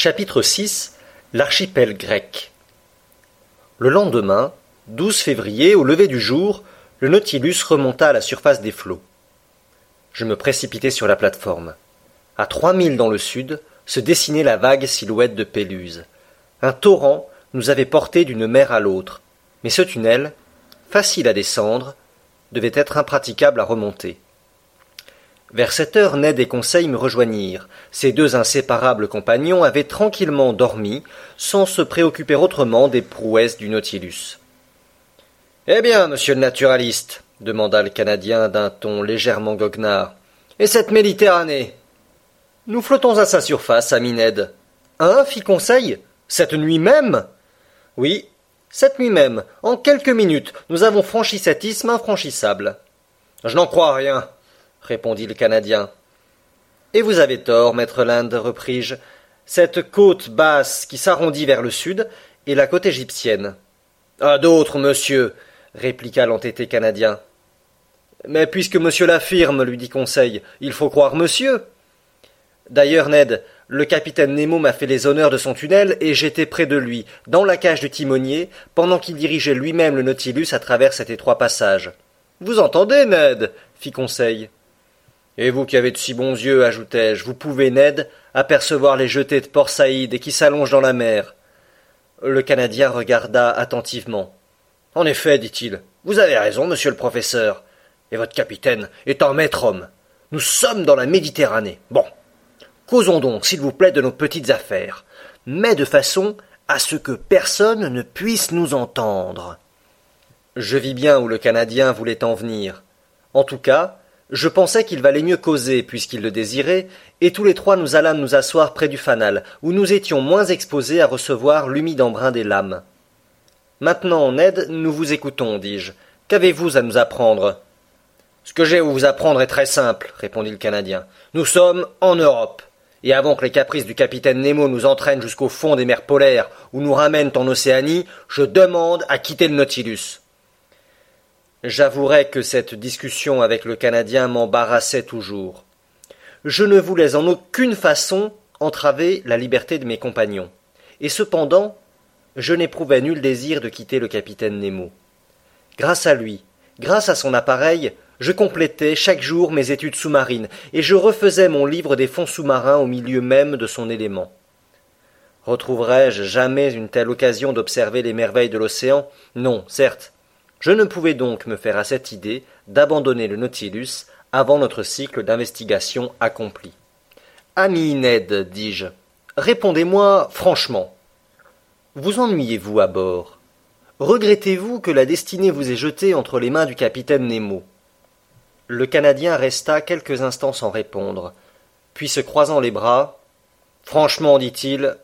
Chapitre 6 L'archipel grec Le lendemain, 12 février, au lever du jour, le Nautilus remonta à la surface des flots. Je me précipitai sur la plateforme. À trois milles dans le sud se dessinait la vague silhouette de Péluse. Un torrent nous avait portés d'une mer à l'autre, mais ce tunnel, facile à descendre, devait être impraticable à remonter. Vers cette heure, Ned et Conseil me rejoignirent. Ces deux inséparables compagnons avaient tranquillement dormi, sans se préoccuper autrement des prouesses du Nautilus. Eh bien, monsieur le naturaliste, demanda le Canadien d'un ton légèrement goguenard, et cette Méditerranée Nous flottons à sa surface, ami Ned. Hein fit Conseil? Cette nuit même Oui, cette nuit même, en quelques minutes, nous avons franchi cet isthme infranchissable. Je n'en crois rien, répondit le Canadien. Et vous avez tort, maître Land, repris-je. Cette côte basse qui s'arrondit vers le sud est la côte égyptienne. À d'autres, monsieur, répliqua l'entêté Canadien. Mais puisque monsieur l'affirme, lui dit Conseil, il faut croire monsieur. D'ailleurs, Ned, le capitaine Nemo m'a fait les honneurs de son tunnel et j'étais près de lui, dans la cage du timonier, pendant qu'il dirigeait lui-même le Nautilus à travers cet étroit passage. Vous entendez, Ned? fit Conseil. Et vous qui avez de si bons yeux, ajoutai-je, vous pouvez, Ned, apercevoir les jetées de Port Saïd qui s'allongent dans la mer. Le Canadien regarda attentivement. En effet, dit-il, vous avez raison, monsieur le professeur. Et votre capitaine est un maître homme. Nous sommes dans la Méditerranée. Bon, Causons donc, s'il vous plaît, de nos petites affaires, mais de façon à ce que personne ne puisse nous entendre. Je vis bien où le Canadien voulait en venir. En tout cas, je pensais qu'il valait mieux causer, puisqu'il le désirait, et tous les trois nous allâmes nous asseoir près du fanal, où nous étions moins exposés à recevoir l'humide embrun des lames. Maintenant, Ned, nous vous écoutons, dis-je. Qu'avez-vous à nous apprendre? Ce que j'ai à vous apprendre est très simple, répondit le Canadien. Nous sommes en Europe et avant que les caprices du capitaine Nemo nous entraînent jusqu'au fond des mers polaires ou nous ramènent en Océanie, je demande à quitter le Nautilus. J'avouerai que cette discussion avec le Canadien m'embarrassait toujours. Je ne voulais en aucune façon entraver la liberté de mes compagnons, et cependant je n'éprouvais nul désir de quitter le capitaine Nemo. Grâce à lui, grâce à son appareil, je complétais chaque jour mes études sous-marines, et je refaisais mon livre des fonds sous-marins au milieu même de son élément. Retrouverai-je jamais une telle occasion d'observer les merveilles de l'océan? Non, certes. Je ne pouvais donc me faire à cette idée d'abandonner le Nautilus avant notre cycle d'investigation accompli. Ami Ned, dis-je, répondez-moi franchement. Vous ennuyez-vous à bord? Regrettez-vous que la destinée vous ait jeté entre les mains du capitaine Nemo? Le Canadien resta quelques instants sans répondre, puis se croisant les bras. Franchement, dit-il,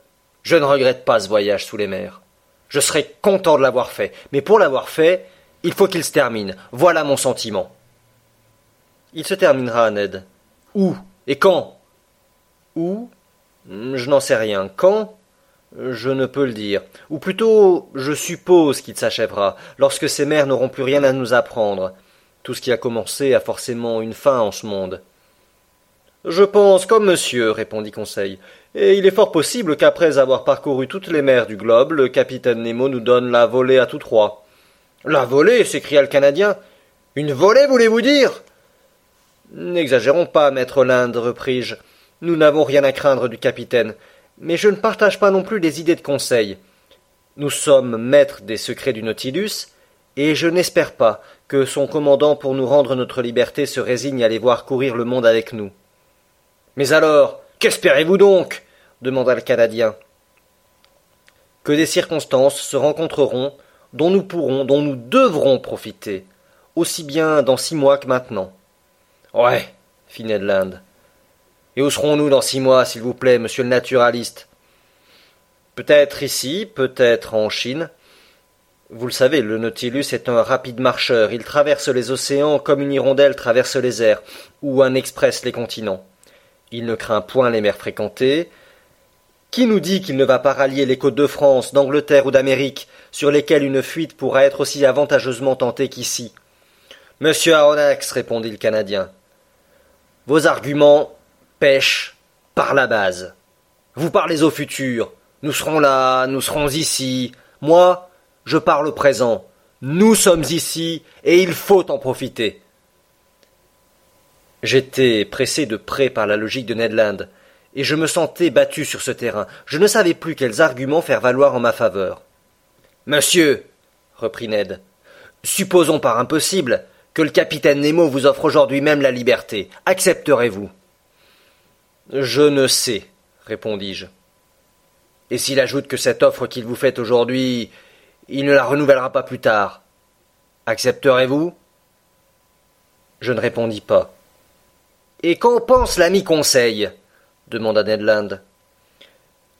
je ne regrette pas ce voyage sous les mers. Je serais content de l'avoir fait, mais pour l'avoir fait, il faut qu'il se termine. Voilà mon sentiment. Il se terminera, Ned. Où et quand Où Je n'en sais rien. Quand Je ne peux le dire. Ou plutôt, je suppose qu'il s'achèvera, lorsque ces mers n'auront plus rien à nous apprendre. Tout ce qui a commencé a forcément une fin en ce monde. Je pense comme monsieur, répondit Conseil, et il est fort possible qu'après avoir parcouru toutes les mers du globe, le capitaine Nemo nous donne la volée à tous trois. La volée s'écria le Canadien. Une volée, voulez-vous dire? N'exagérons pas, maître Linde, repris-je. Nous n'avons rien à craindre du capitaine, mais je ne partage pas non plus les idées de Conseil. Nous sommes maîtres des secrets du Nautilus, et je n'espère pas que son commandant, pour nous rendre notre liberté, se résigne à les voir courir le monde avec nous. Mais alors, qu'espérez-vous donc? demanda le Canadien. Que des circonstances se rencontreront dont nous pourrons, dont nous devrons profiter, aussi bien dans six mois que maintenant. Ouais, fit Ned Land. Et où serons-nous dans six mois, s'il vous plaît, monsieur le naturaliste? Peut-être ici, peut-être en Chine, vous le savez, le Nautilus est un rapide marcheur. Il traverse les océans comme une hirondelle traverse les airs, ou un express les continents. Il ne craint point les mers fréquentées. Qui nous dit qu'il ne va pas rallier les côtes de France, d'Angleterre ou d'Amérique, sur lesquelles une fuite pourra être aussi avantageusement tentée qu'ici? Monsieur Aronnax, répondit le Canadien, vos arguments pêchent par la base. Vous parlez au futur. Nous serons là, nous serons ici. Moi, je parle au présent. Nous sommes ici, et il faut en profiter. J'étais pressé de près par la logique de Ned Land, et je me sentais battu sur ce terrain. Je ne savais plus quels arguments faire valoir en ma faveur. Monsieur, reprit Ned, supposons par impossible que le capitaine Nemo vous offre aujourd'hui même la liberté. Accepterez-vous? Je ne sais, répondis-je. Et s'il ajoute que cette offre qu'il vous fait aujourd'hui, il ne la renouvellera pas plus tard, accepterez-vous? Je ne répondis pas. Et qu'en pense l'ami Conseil? Demanda Ned Land.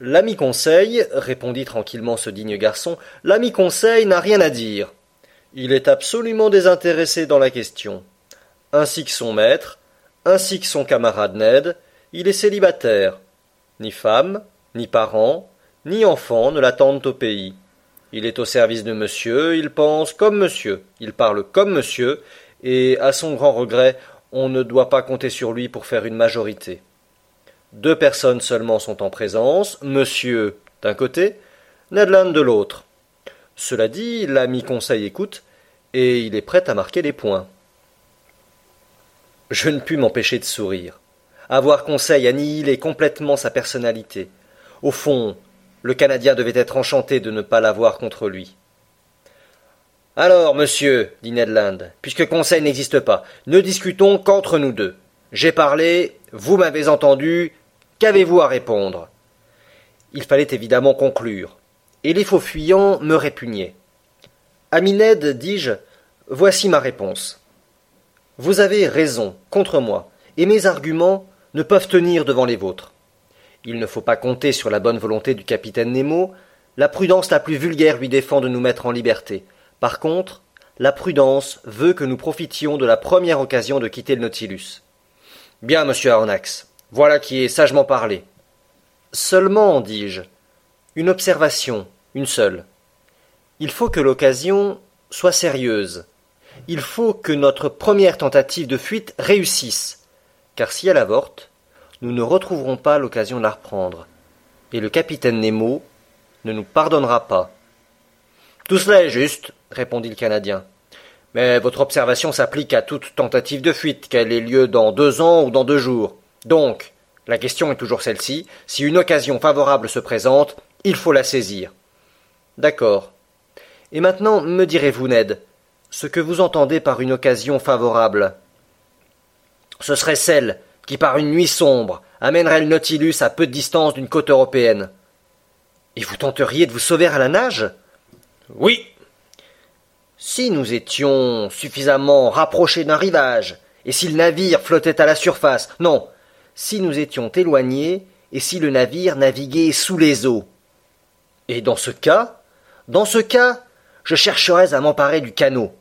L'ami Conseil, répondit tranquillement ce digne garçon, l'ami Conseil n'a rien à dire. Il est absolument désintéressé dans la question. Ainsi que son maître, ainsi que son camarade Ned, il est célibataire. Ni femme, ni parents, ni enfants ne l'attendent au pays. Il est au service de monsieur, il pense comme monsieur, il parle comme monsieur, et, à son grand regret, on ne doit pas compter sur lui pour faire une majorité. Deux personnes seulement sont en présence, monsieur d'un côté, Ned Land de l'autre. Cela dit, l'ami Conseil écoute, et il est prêt à marquer les points. Je ne pus m'empêcher de sourire. Avoir Conseil annihilait complètement sa personnalité. Au fond, le Canadien devait être enchanté de ne pas l'avoir contre lui. Alors, monsieur, dit Ned Land, puisque Conseil n'existe pas, ne discutons qu'entre nous deux. J'ai parlé, vous m'avez entendu, qu'avez-vous à répondre? Il fallait évidemment conclure et les faux fuyants me répugnaient. Ami Ned, dis-je, voici ma réponse. Vous avez raison contre moi, et mes arguments ne peuvent tenir devant les vôtres. Il ne faut pas compter sur la bonne volonté du capitaine Nemo, la prudence la plus vulgaire lui défend de nous mettre en liberté. Par contre, la prudence veut que nous profitions de la première occasion de quitter le Nautilus. Bien, monsieur Aronnax, voilà qui est sagement parlé. Seulement, dis-je, une observation, une seule. Il faut que l'occasion soit sérieuse. Il faut que notre première tentative de fuite réussisse, car si elle avorte, nous ne retrouverons pas l'occasion de la reprendre, et le capitaine Nemo ne nous pardonnera pas. Tout cela est juste, répondit le Canadien. Mais votre observation s'applique à toute tentative de fuite, qu'elle ait lieu dans deux ans ou dans deux jours. Donc, la question est toujours celle-ci, si une occasion favorable se présente, il faut la saisir. D'accord. Et maintenant, me direz-vous, Ned, ce que vous entendez par une occasion favorable Ce serait celle qui, par une nuit sombre, amènerait le Nautilus à peu de distance d'une côte européenne. Et vous tenteriez de vous sauver à la nage? Oui. Si nous étions suffisamment rapprochés d'un rivage, et si le navire flottait à la surface, non, si nous étions éloignés, et si le navire naviguait sous les eaux. Et dans ce cas, dans ce cas, je chercherais à m'emparer du canot.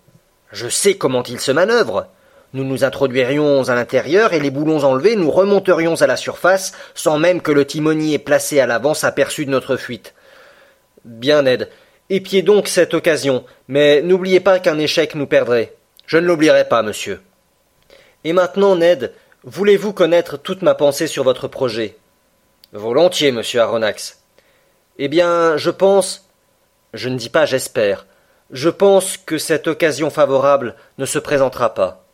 Je sais comment il se manœuvre. Nous nous introduirions à l'intérieur et les boulons enlevés, nous remonterions à la surface sans même que le timonier placé à l'avant s'aperçût de notre fuite. Bien, Ned. Épiez donc cette occasion, mais n'oubliez pas qu'un échec nous perdrait. Je ne l'oublierai pas, monsieur. Et maintenant, Ned, voulez-vous connaître toute ma pensée sur votre projet? Volontiers, monsieur Aronnax. Eh bien, je pense je ne dis pas j'espère. Je pense que cette occasion favorable ne se présentera pas.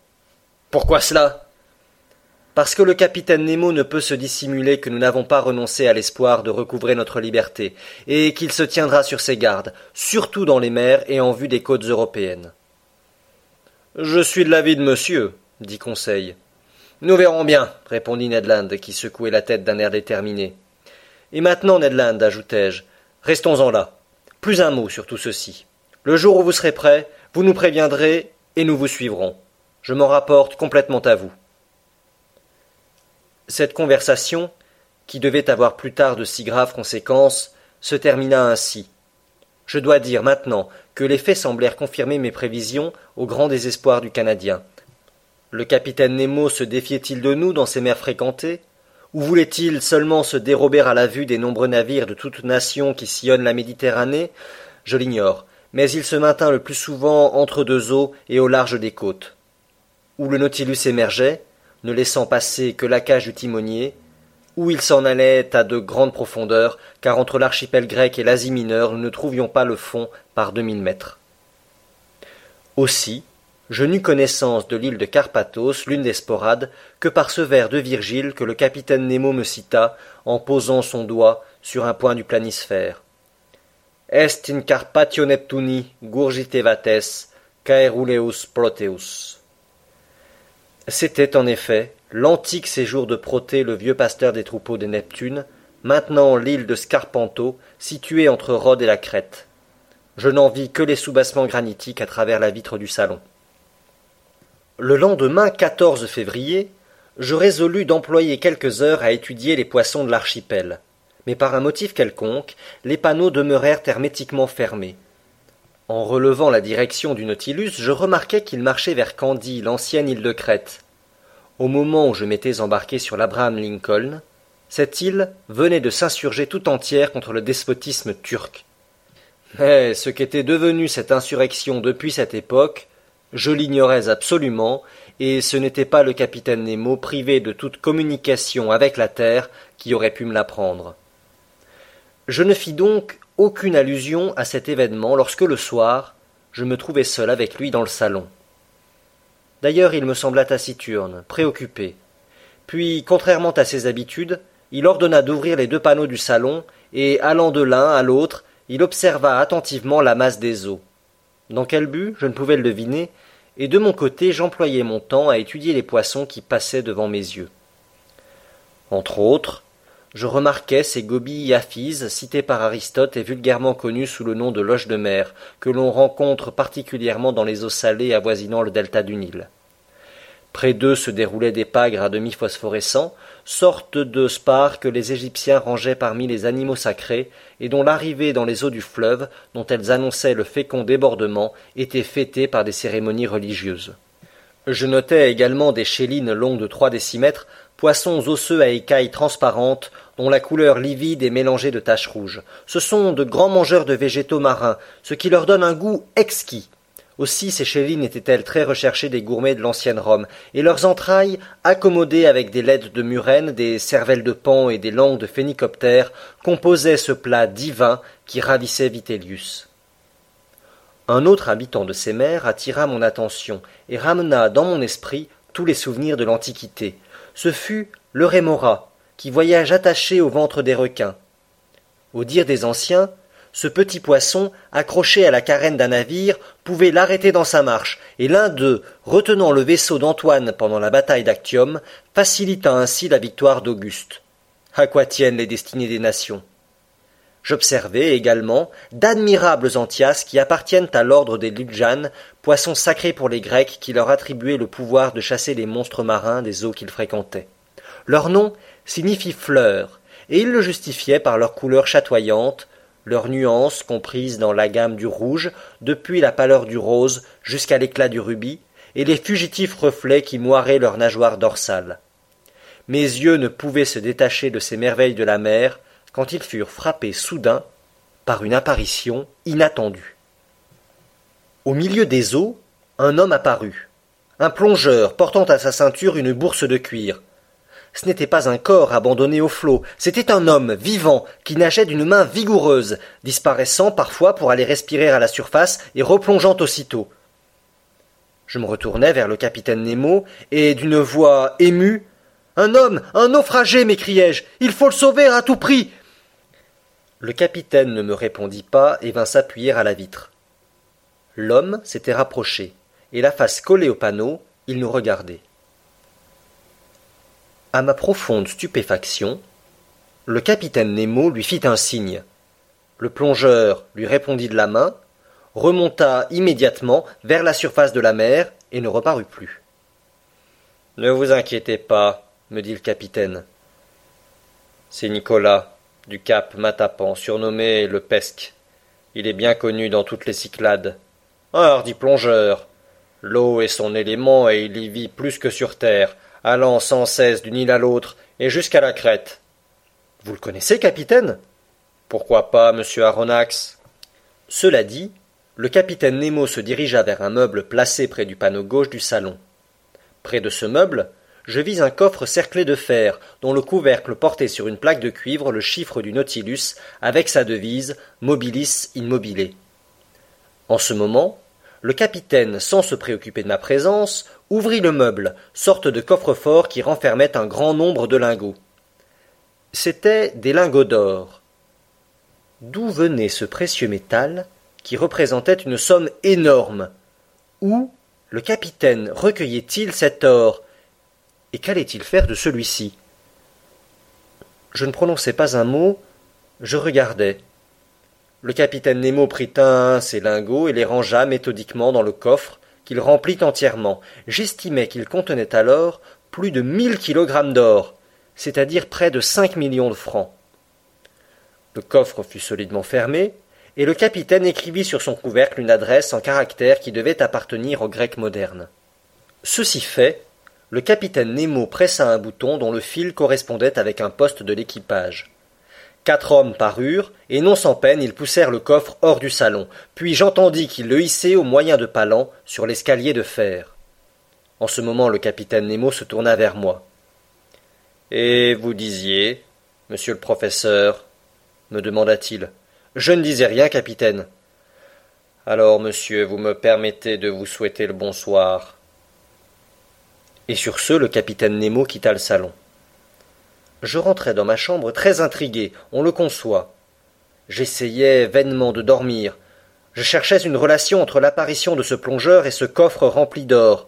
Pourquoi cela? Parce que le capitaine Nemo ne peut se dissimuler que nous n'avons pas renoncé à l'espoir de recouvrer notre liberté, et qu'il se tiendra sur ses gardes, surtout dans les mers et en vue des côtes européennes. Je suis de l'avis de monsieur, dit Conseil. Nous verrons bien, répondit Ned Land, qui secouait la tête d'un air déterminé. Et maintenant, Ned Land, ajoutai-je, restons-en là. Plus un mot sur tout ceci. Le jour où vous serez prêt, vous nous préviendrez et nous vous suivrons. Je m'en rapporte complètement à vous. Cette conversation, qui devait avoir plus tard de si graves conséquences, se termina ainsi. Je dois dire maintenant que les faits semblèrent confirmer mes prévisions au grand désespoir du Canadien. Le capitaine Nemo se défiait-il de nous dans ces mers fréquentées? Ou voulait-il seulement se dérober à la vue des nombreux navires de toutes nations qui sillonnent la Méditerranée? Je l'ignore, mais il se maintint le plus souvent entre deux eaux et au large des côtes. Où le Nautilus émergeait, ne laissant passer que la cage du timonier, ou il s'en allait à de grandes profondeurs, car entre l'archipel grec et l'Asie mineure nous ne trouvions pas le fond par deux mille mètres. Aussi, je n'eus connaissance de l'île de Carpathos, l'une des sporades, que par ce vers de Virgile que le capitaine Nemo me cita en posant son doigt sur un point du planisphère. Est in Carpatio Neptuni gurgitevates caeruleus proteus. C'était en effet l'antique séjour de Protée, le vieux pasteur des troupeaux de Neptune, maintenant l'île de Scarpanto, située entre Rhodes et la Crète. Je n'en vis que les soubassements granitiques à travers la vitre du salon. Le lendemain 14 février, je résolus d'employer quelques heures à étudier les poissons de l'archipel. Mais par un motif quelconque, les panneaux demeurèrent hermétiquement fermés. En relevant la direction du Nautilus, je remarquai qu'il marchait vers Candie, l'ancienne île de Crète. Au moment où je m'étais embarqué sur l'Abraham Lincoln, cette île venait de s'insurger tout entière contre le despotisme turc. Mais ce qu'était devenue cette insurrection depuis cette époque, je l'ignorais absolument, et ce n'était pas le capitaine Nemo privé de toute communication avec la terre qui aurait pu me l'apprendre. Je ne fis donc aucune allusion à cet événement lorsque le soir je me trouvai seul avec lui dans le salon. D'ailleurs il me sembla taciturne, préoccupé. Puis, contrairement à ses habitudes, il ordonna d'ouvrir les deux panneaux du salon, et allant de l'un à l'autre, il observa attentivement la masse des eaux. Dans quel but, je ne pouvais le deviner, et de mon côté j'employais mon temps à étudier les poissons qui passaient devant mes yeux. Entre autres, je remarquais ces gobies aphises cités par Aristote et vulgairement connues sous le nom de loches de mer, que l'on rencontre particulièrement dans les eaux salées avoisinant le delta du Nil. Près d'eux se déroulaient des pagres à demi phosphorescents, sortes de spars que les Égyptiens rangeaient parmi les animaux sacrés, et dont l'arrivée dans les eaux du fleuve, dont elles annonçaient le fécond débordement, était fêtée par des cérémonies religieuses. Je notais également des chélines longues de trois décimètres, poissons osseux à écailles transparentes, dont la couleur livide est mélangée de taches rouges. Ce sont de grands mangeurs de végétaux marins, ce qui leur donne un goût exquis. Aussi ces chélines étaient-elles très recherchées des gourmets de l'ancienne Rome, et leurs entrailles, accommodées avec des laides de murène, des cervelles de pan et des langues de phénicoptère, composaient ce plat divin qui ravissait Vitellius. Un autre habitant de ces mers attira mon attention et ramena dans mon esprit tous les souvenirs de l'Antiquité. Ce fut le rémora, qui voyage attaché au ventre des requins. Au dire des anciens, ce petit poisson, accroché à la carène d'un navire, pouvait l'arrêter dans sa marche, et l'un d'eux, retenant le vaisseau d'Antoine pendant la bataille d'Actium, facilita ainsi la victoire d'Auguste. À quoi tiennent les destinées des nations? J'observai également d'admirables antias qui appartiennent à l'ordre des Ludjanes, poissons sacrés pour les Grecs qui leur attribuaient le pouvoir de chasser les monstres marins des eaux qu'ils fréquentaient. Leur nom signifie fleurs, et ils le justifiaient par leur couleur chatoyante, leurs nuances comprises dans la gamme du rouge, depuis la pâleur du rose jusqu'à l'éclat du rubis, et les fugitifs reflets qui moiraient leurs nageoires dorsales. Mes yeux ne pouvaient se détacher de ces merveilles de la mer quand ils furent frappés soudain par une apparition inattendue. Au milieu des eaux, un homme apparut, un plongeur portant à sa ceinture une bourse de cuir, ce n'était pas un corps abandonné au flot, c'était un homme vivant qui nageait d'une main vigoureuse, disparaissant parfois pour aller respirer à la surface et replongeant aussitôt. Je me retournai vers le capitaine Nemo et d'une voix émue Un homme, un naufragé, m'écriai-je. Il faut le sauver à tout prix. Le capitaine ne me répondit pas et vint s'appuyer à la vitre. L'homme s'était rapproché, et la face collée au panneau, il nous regardait. À ma profonde stupéfaction, le capitaine Nemo lui fit un signe. Le plongeur lui répondit de la main, remonta immédiatement vers la surface de la mer et ne reparut plus. Ne vous inquiétez pas, me dit le capitaine. C'est Nicolas, du cap Matapan, surnommé le Pesque. Il est bien connu dans toutes les Cyclades. Un hardi plongeur. L'eau est son élément et il y vit plus que sur terre, allant sans cesse d'une île à l'autre et jusqu'à la crête. Vous le connaissez, capitaine? Pourquoi pas, monsieur Aronnax? Cela dit, le capitaine Nemo se dirigea vers un meuble placé près du panneau gauche du salon. Près de ce meuble, je vis un coffre cerclé de fer, dont le couvercle portait sur une plaque de cuivre le chiffre du Nautilus, avec sa devise Mobilis immobile. En ce moment, le capitaine, sans se préoccuper de ma présence, ouvrit le meuble, sorte de coffre-fort qui renfermait un grand nombre de lingots. C'étaient des lingots d'or. D'où venait ce précieux métal qui représentait une somme énorme? Où le capitaine recueillait-il cet or? Et qu'allait-il faire de celui-ci? Je ne prononçais pas un mot, je regardais. Le capitaine Nemo prit un ses lingots et les rangea méthodiquement dans le coffre, qu'il remplit entièrement. J'estimais qu'il contenait alors plus de mille kilogrammes d'or, c'est-à-dire près de cinq millions de francs. Le coffre fut solidement fermé, et le capitaine écrivit sur son couvercle une adresse en caractères qui devait appartenir au grec moderne. Ceci fait, le capitaine Nemo pressa un bouton dont le fil correspondait avec un poste de l'équipage. Quatre hommes parurent, et non sans peine ils poussèrent le coffre hors du salon, puis j'entendis qu'ils le hissaient au moyen de palans sur l'escalier de fer. En ce moment le capitaine Nemo se tourna vers moi. Et vous disiez, monsieur le professeur, me demanda-t-il. Je ne disais rien, capitaine. Alors, monsieur, vous me permettez de vous souhaiter le bonsoir. Et sur ce, le capitaine Nemo quitta le salon. Je rentrai dans ma chambre très intrigué, on le conçoit. J'essayais vainement de dormir. Je cherchais une relation entre l'apparition de ce plongeur et ce coffre rempli d'or.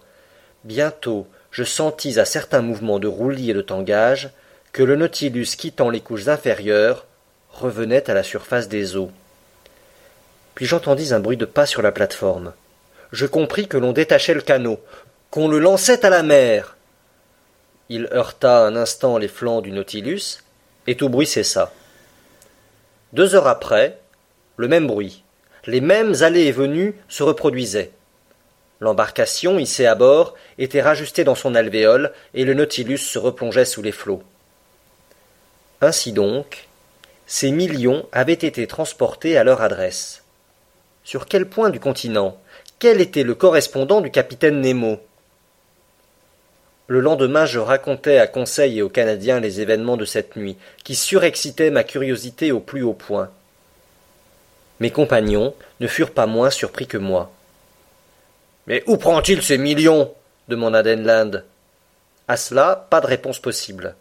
Bientôt, je sentis à certains mouvements de roulis et de tangage que le Nautilus quittant les couches inférieures revenait à la surface des eaux. Puis j'entendis un bruit de pas sur la plateforme. Je compris que l'on détachait le canot qu'on le lançait à la mer. Il heurta un instant les flancs du Nautilus, et tout bruit cessa. Deux heures après, le même bruit, les mêmes allées et venues se reproduisaient. L'embarcation, hissée à bord, était rajustée dans son alvéole, et le Nautilus se replongeait sous les flots. Ainsi donc, ces millions avaient été transportés à leur adresse. Sur quel point du continent? Quel était le correspondant du capitaine Nemo? Le lendemain, je racontai à Conseil et aux Canadiens les événements de cette nuit, qui surexcitaient ma curiosité au plus haut point. Mes compagnons ne furent pas moins surpris que moi. Mais où prend-il ces millions? demanda Denland. À cela, pas de réponse possible.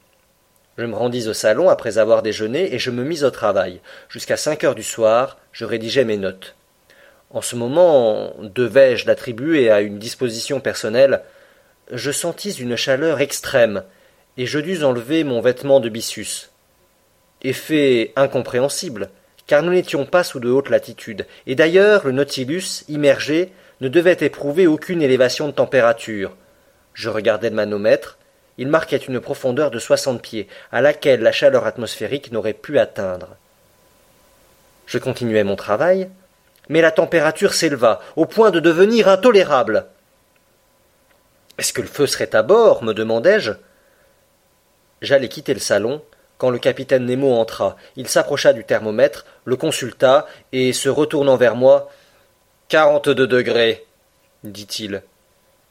Je me rendis au salon après avoir déjeuné et je me mis au travail. Jusqu'à cinq heures du soir, je rédigeais mes notes. En ce moment, devais-je l'attribuer à une disposition personnelle? Je sentis une chaleur extrême, et je dus enlever mon vêtement de byssus. Effet incompréhensible, car nous n'étions pas sous de haute latitude, et d'ailleurs le Nautilus, immergé, ne devait éprouver aucune élévation de température. Je regardai le manomètre, il marquait une profondeur de soixante pieds, à laquelle la chaleur atmosphérique n'aurait pu atteindre. Je continuai mon travail, mais la température s'éleva, au point de devenir intolérable. Est-ce que le feu serait à bord me demandai-je. J'allais quitter le salon quand le capitaine Nemo entra. Il s'approcha du thermomètre, le consulta, et se retournant vers moi. Quarante-deux degrés, dit-il.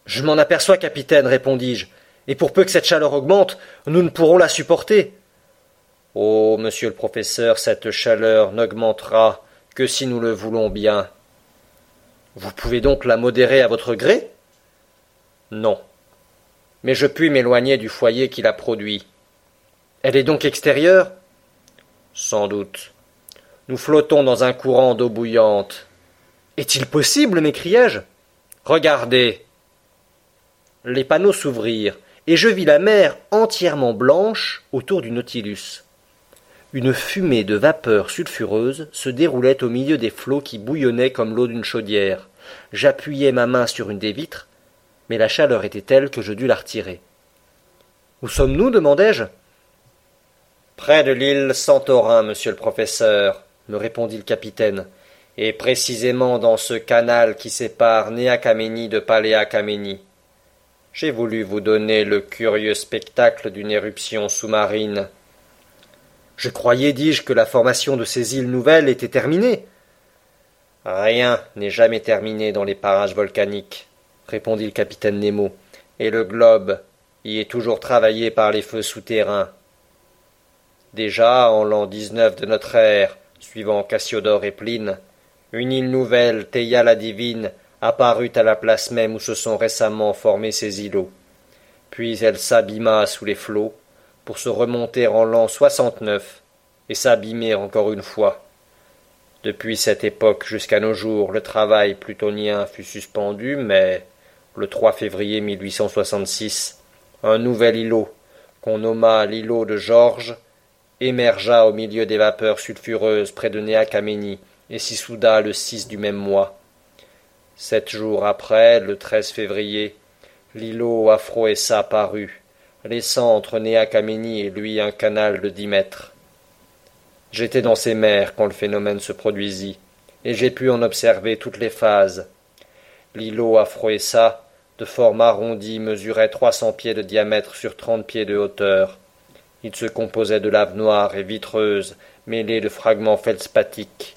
Je m'en aperçois, capitaine, répondis-je, et pour peu que cette chaleur augmente, nous ne pourrons la supporter. Oh, monsieur le professeur, cette chaleur n'augmentera que si nous le voulons bien. Vous pouvez donc la modérer à votre gré non. Mais je puis m'éloigner du foyer qui la produit. Elle est donc extérieure? Sans doute. Nous flottons dans un courant d'eau bouillante. Est-il possible m'écriai-je? Regardez. Les panneaux s'ouvrirent, et je vis la mer entièrement blanche autour du Nautilus. Une fumée de vapeur sulfureuse se déroulait au milieu des flots qui bouillonnaient comme l'eau d'une chaudière. J'appuyai ma main sur une des vitres, mais la chaleur était telle que je dus la retirer. Où sommes-nous? demandai-je. Près de l'île Santorin, monsieur le professeur, me répondit le capitaine, et précisément dans ce canal qui sépare Néakameni de Paléakameni. J'ai voulu vous donner le curieux spectacle d'une éruption sous-marine. Je croyais, dis-je, que la formation de ces îles nouvelles était terminée. Rien n'est jamais terminé dans les parages volcaniques répondit le capitaine Nemo, et le globe y est toujours travaillé par les feux souterrains. Déjà, en l'an dix-neuf de notre ère, suivant Cassiodore et Pline, une île nouvelle, Théia la divine, apparut à la place même où se sont récemment formés ces îlots. Puis elle s'abîma sous les flots, pour se remonter en l'an soixante-neuf, et s'abîmer encore une fois. Depuis cette époque jusqu'à nos jours, le travail plutonien fut suspendu, mais le 3 février 1866, un nouvel îlot, qu'on nomma l'îlot de Georges, émergea au milieu des vapeurs sulfureuses près de Néacaménie et s'y souda le 6 du même mois. Sept jours après, le 13 février, l'îlot Afroessa parut, laissant entre Néacaménie et lui un canal de dix mètres. J'étais dans ces mers quand le phénomène se produisit, et j'ai pu en observer toutes les phases. L'îlot Afroessa, de forme arrondie, mesurait trois cents pieds de diamètre sur trente pieds de hauteur. Il se composait de lave noire et vitreuse, mêlée de fragments feldspathiques.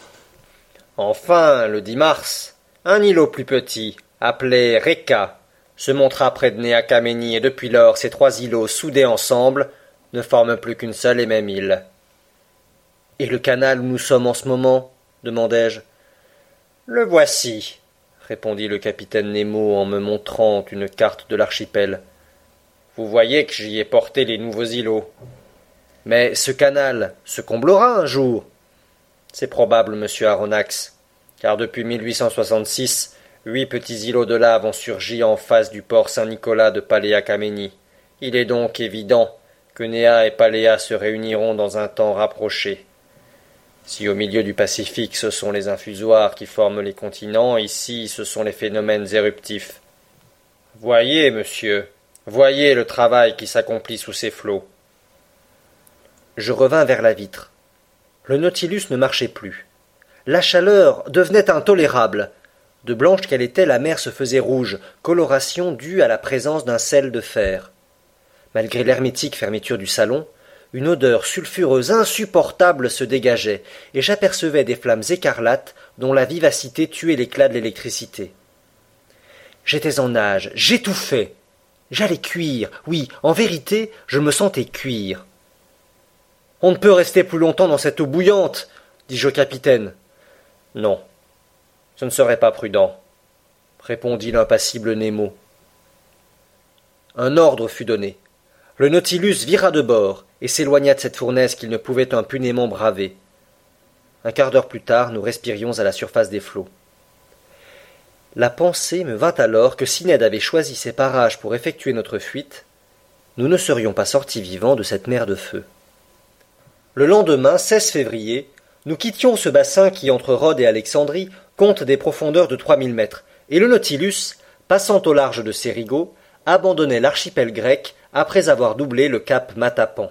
Enfin, le 10 mars, un îlot plus petit, appelé Reka, se montra près de Néacaménie et depuis lors ces trois îlots soudés ensemble ne forment plus qu'une seule et même île. Et le canal où nous sommes en ce moment? demandai-je. Le voici, répondit le capitaine Nemo en me montrant une carte de l'archipel. Vous voyez que j'y ai porté les nouveaux îlots. Mais ce canal se comblera un jour. C'est probable, monsieur Aronnax, car depuis 1866, huit petits îlots de lave ont surgi en face du port Saint-Nicolas de Paléa-Caménie. Il est donc évident que Néa et Paléa se réuniront dans un temps rapproché. Si au milieu du Pacifique ce sont les infusoires qui forment les continents, ici ce sont les phénomènes éruptifs. Voyez, monsieur, voyez le travail qui s'accomplit sous ces flots. Je revins vers la vitre. Le Nautilus ne marchait plus. La chaleur devenait intolérable. De blanche qu'elle était, la mer se faisait rouge, coloration due à la présence d'un sel de fer. Malgré l'hermétique fermeture du salon, une odeur sulfureuse insupportable se dégageait, et j'apercevais des flammes écarlates dont la vivacité tuait l'éclat de l'électricité. J'étais en nage, j'étouffais. J'allais cuire, oui, en vérité, je me sentais cuire. On ne peut rester plus longtemps dans cette eau bouillante, dis-je au capitaine. Non, ce ne serait pas prudent, répondit l'impassible Nemo. Un ordre fut donné. Le Nautilus vira de bord et s'éloigna de cette fournaise qu'il ne pouvait impunément braver. Un quart d'heure plus tard, nous respirions à la surface des flots. La pensée me vint alors que si Ned avait choisi ces parages pour effectuer notre fuite, nous ne serions pas sortis vivants de cette mer de feu. Le lendemain, 16 février, nous quittions ce bassin qui, entre Rhodes et Alexandrie, compte des profondeurs de trois mille mètres, et le Nautilus, passant au large de Cérigo, abandonnait l'archipel grec après avoir doublé le cap Matapan.